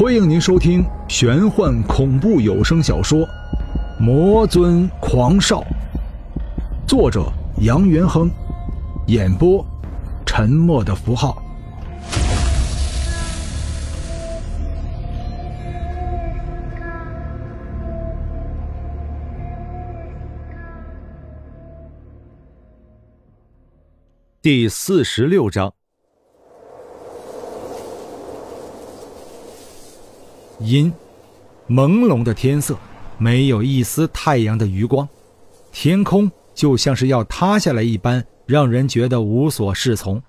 欢迎您收听玄幻恐怖有声小说《魔尊狂少》，作者杨元亨，演播沉默的符号。第四十六章。阴，朦胧的天色，没有一丝太阳的余光，天空就像是要塌下来一般，让人觉得无所适从。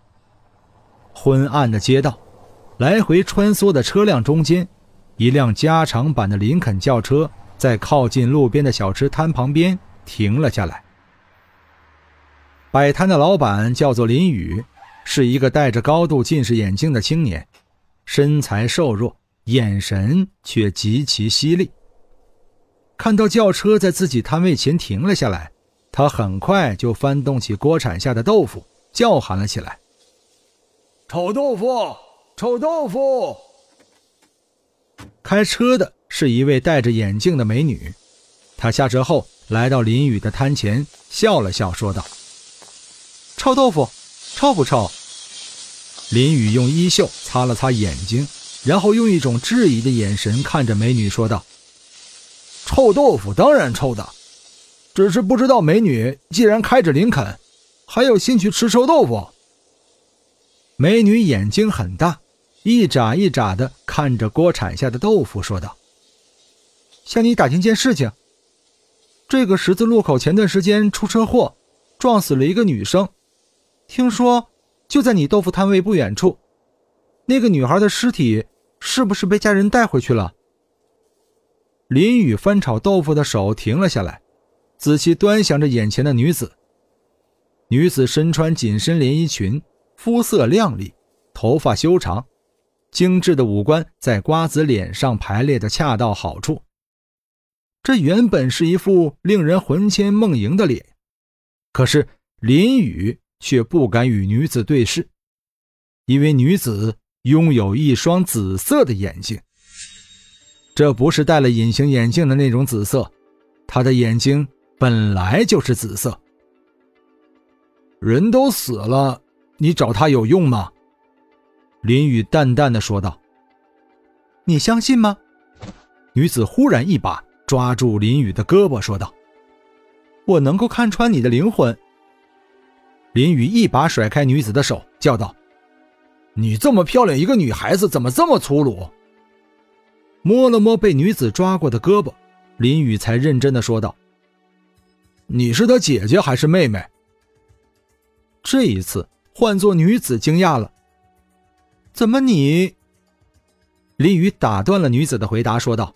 昏暗的街道，来回穿梭的车辆中间，一辆加长版的林肯轿车在靠近路边的小吃摊旁边停了下来。摆摊的老板叫做林宇，是一个戴着高度近视眼镜的青年，身材瘦弱。眼神却极其犀利。看到轿车在自己摊位前停了下来，他很快就翻动起锅铲下的豆腐，叫喊了起来：“臭豆腐，臭豆腐！”开车的是一位戴着眼镜的美女，她下车后来到林宇的摊前，笑了笑，说道：“臭豆腐，臭不臭？”林宇用衣袖擦了擦眼睛。然后用一种质疑的眼神看着美女说道：“臭豆腐当然臭的，只是不知道美女既然开着林肯，还有兴趣吃臭豆腐。”美女眼睛很大，一眨一眨的看着锅铲下的豆腐说道：“向你打听件事情，这个十字路口前段时间出车祸，撞死了一个女生，听说就在你豆腐摊位不远处，那个女孩的尸体。”是不是被家人带回去了？林雨翻炒豆腐的手停了下来，仔细端详着眼前的女子。女子身穿紧身连衣裙，肤色亮丽，头发修长，精致的五官在瓜子脸上排列的恰到好处。这原本是一副令人魂牵梦萦的脸，可是林雨却不敢与女子对视，因为女子。拥有一双紫色的眼睛，这不是戴了隐形眼镜的那种紫色，他的眼睛本来就是紫色。人都死了，你找他有用吗？林雨淡淡的说道。你相信吗？女子忽然一把抓住林雨的胳膊，说道：“我能够看穿你的灵魂。”林雨一把甩开女子的手，叫道。你这么漂亮一个女孩子，怎么这么粗鲁？摸了摸被女子抓过的胳膊，林雨才认真的说道：“你是她姐姐还是妹妹？”这一次换做女子惊讶了：“怎么你？”林雨打断了女子的回答，说道：“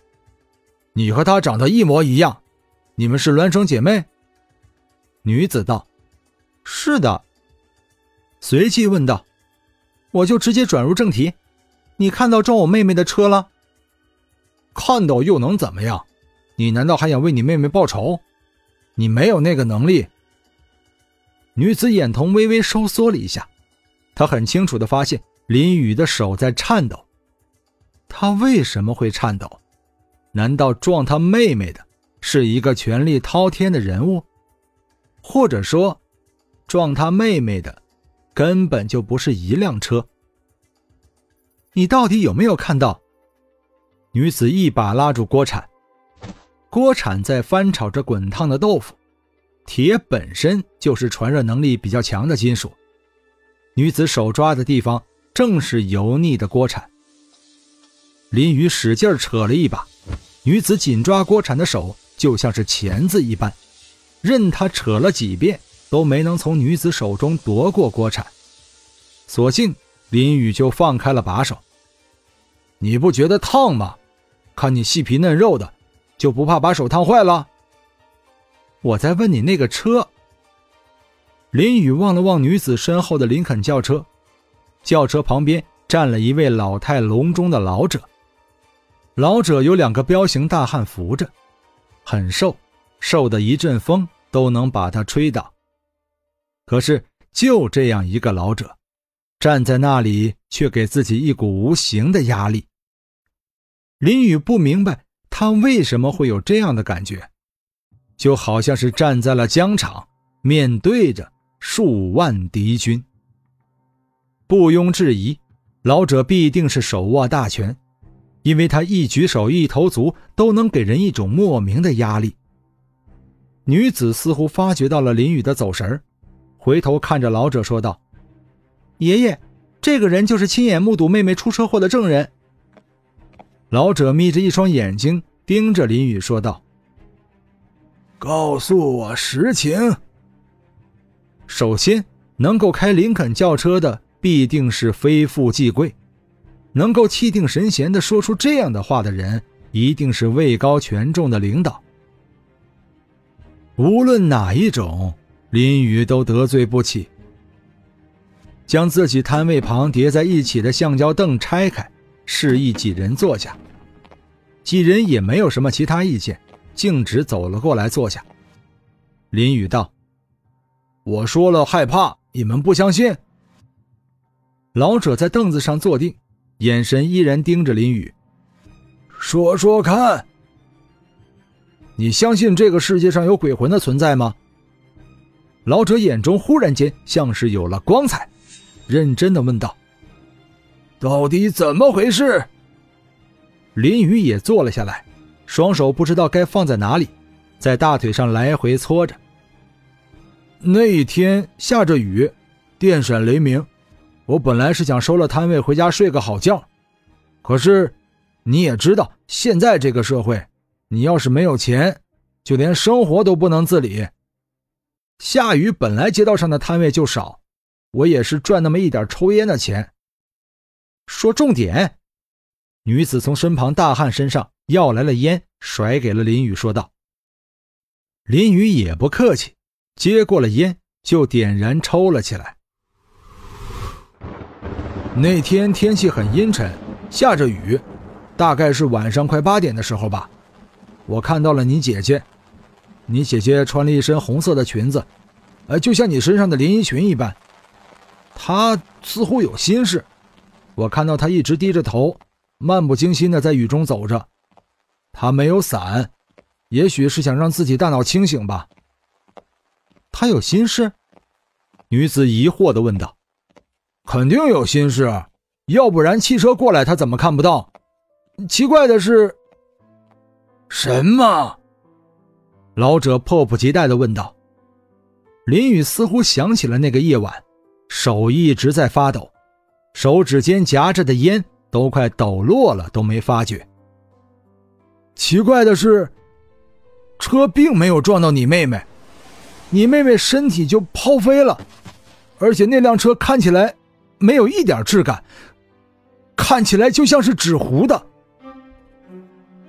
你和她长得一模一样，你们是孪生姐妹？”女子道：“是的。”随即问道。我就直接转入正题，你看到撞我妹妹的车了？看到又能怎么样？你难道还想为你妹妹报仇？你没有那个能力。女子眼瞳微微收缩了一下，她很清楚的发现林雨的手在颤抖。他为什么会颤抖？难道撞他妹妹的是一个权力滔天的人物？或者说，撞他妹妹的？根本就不是一辆车。你到底有没有看到？女子一把拉住锅铲，锅铲在翻炒着滚烫的豆腐。铁本身就是传热能力比较强的金属，女子手抓的地方正是油腻的锅铲。林雨使劲扯了一把，女子紧抓锅铲的手就像是钳子一般，任他扯了几遍。都没能从女子手中夺过锅铲，索性林雨就放开了把手。你不觉得烫吗？看你细皮嫩肉的，就不怕把手烫坏了？我在问你那个车。林雨望了望女子身后的林肯轿车，轿车旁边站了一位老态龙钟的老者，老者有两个彪形大汉扶着，很瘦，瘦的一阵风都能把他吹倒。可是，就这样一个老者，站在那里，却给自己一股无形的压力。林宇不明白他为什么会有这样的感觉，就好像是站在了疆场，面对着数万敌军。毋庸置疑，老者必定是手握大权，因为他一举手一投足都能给人一种莫名的压力。女子似乎发觉到了林宇的走神回头看着老者说道：“爷爷，这个人就是亲眼目睹妹妹出车祸的证人。”老者眯着一双眼睛盯着林宇说道：“告诉我实情。首先，能够开林肯轿车的。”必定是非富即贵，能够气定神闲地说出这样的话的人，一定是位高权重的领导。无论哪一种，林宇都得罪不起。将自己摊位旁叠在一起的橡胶凳拆开，示意几人坐下。几人也没有什么其他意见，径直走了过来坐下。林雨道：“我说了害怕，你们不相信。”老者在凳子上坐定，眼神依然盯着林雨。说说看，你相信这个世界上有鬼魂的存在吗？老者眼中忽然间像是有了光彩，认真的问道：“到底怎么回事？”林雨也坐了下来，双手不知道该放在哪里，在大腿上来回搓着。那一天下着雨，电闪雷鸣。我本来是想收了摊位回家睡个好觉，可是你也知道，现在这个社会，你要是没有钱，就连生活都不能自理。下雨本来街道上的摊位就少，我也是赚那么一点抽烟的钱。说重点，女子从身旁大汉身上要来了烟，甩给了林宇，说道：“林宇也不客气，接过了烟就点燃抽了起来。”那天天气很阴沉，下着雨，大概是晚上快八点的时候吧。我看到了你姐姐，你姐姐穿了一身红色的裙子，呃，就像你身上的连衣裙一般。她似乎有心事，我看到他一直低着头，漫不经心的在雨中走着。他没有伞，也许是想让自己大脑清醒吧。他有心事？女子疑惑的问道。肯定有心事，要不然汽车过来他怎么看不到？奇怪的是，什么？老者迫不及待的问道。林雨似乎想起了那个夜晚，手一直在发抖，手指间夹着的烟都快抖落了，都没发觉。奇怪的是，车并没有撞到你妹妹，你妹妹身体就抛飞了，而且那辆车看起来。没有一点质感，看起来就像是纸糊的。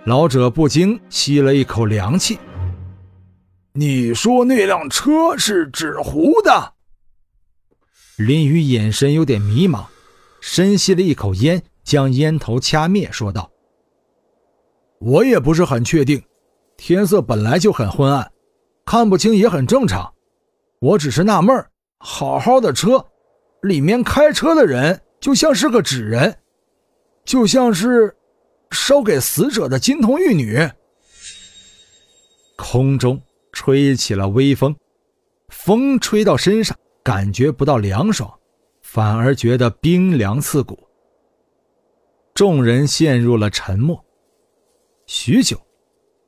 老者不禁吸了一口凉气。你说那辆车是纸糊的？林宇眼神有点迷茫，深吸了一口烟，将烟头掐灭，说道：“我也不是很确定，天色本来就很昏暗，看不清也很正常。我只是纳闷好好的车。”里面开车的人就像是个纸人，就像是烧给死者的金童玉女。空中吹起了微风，风吹到身上，感觉不到凉爽，反而觉得冰凉刺骨。众人陷入了沉默，许久，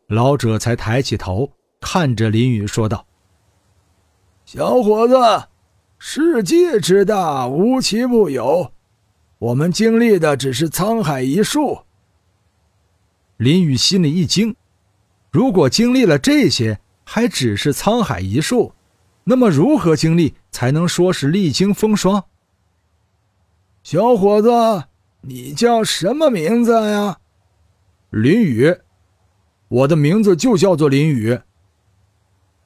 老者才抬起头，看着林雨说道：“小伙子。”世界之大，无奇不有。我们经历的只是沧海一粟。林雨心里一惊，如果经历了这些还只是沧海一粟，那么如何经历才能说是历经风霜？小伙子，你叫什么名字呀？林雨，我的名字就叫做林雨。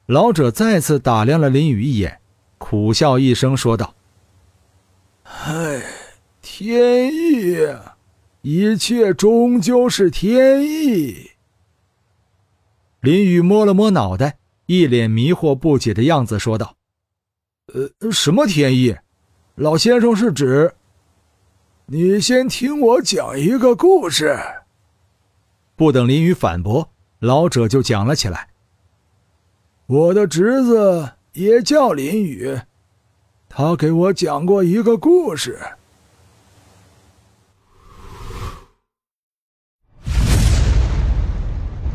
老者再次打量了林雨一眼。苦笑一声，说道：“唉，天意，一切终究是天意。”林雨摸了摸脑袋，一脸迷惑不解的样子，说道：“呃，什么天意？老先生是指……你先听我讲一个故事。”不等林雨反驳，老者就讲了起来：“我的侄子也叫林雨，他给我讲过一个故事。”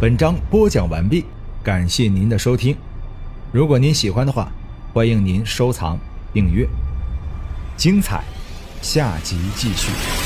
本章播讲完毕，感谢您的收听。如果您喜欢的话，欢迎您收藏、订阅。精彩，下集继续。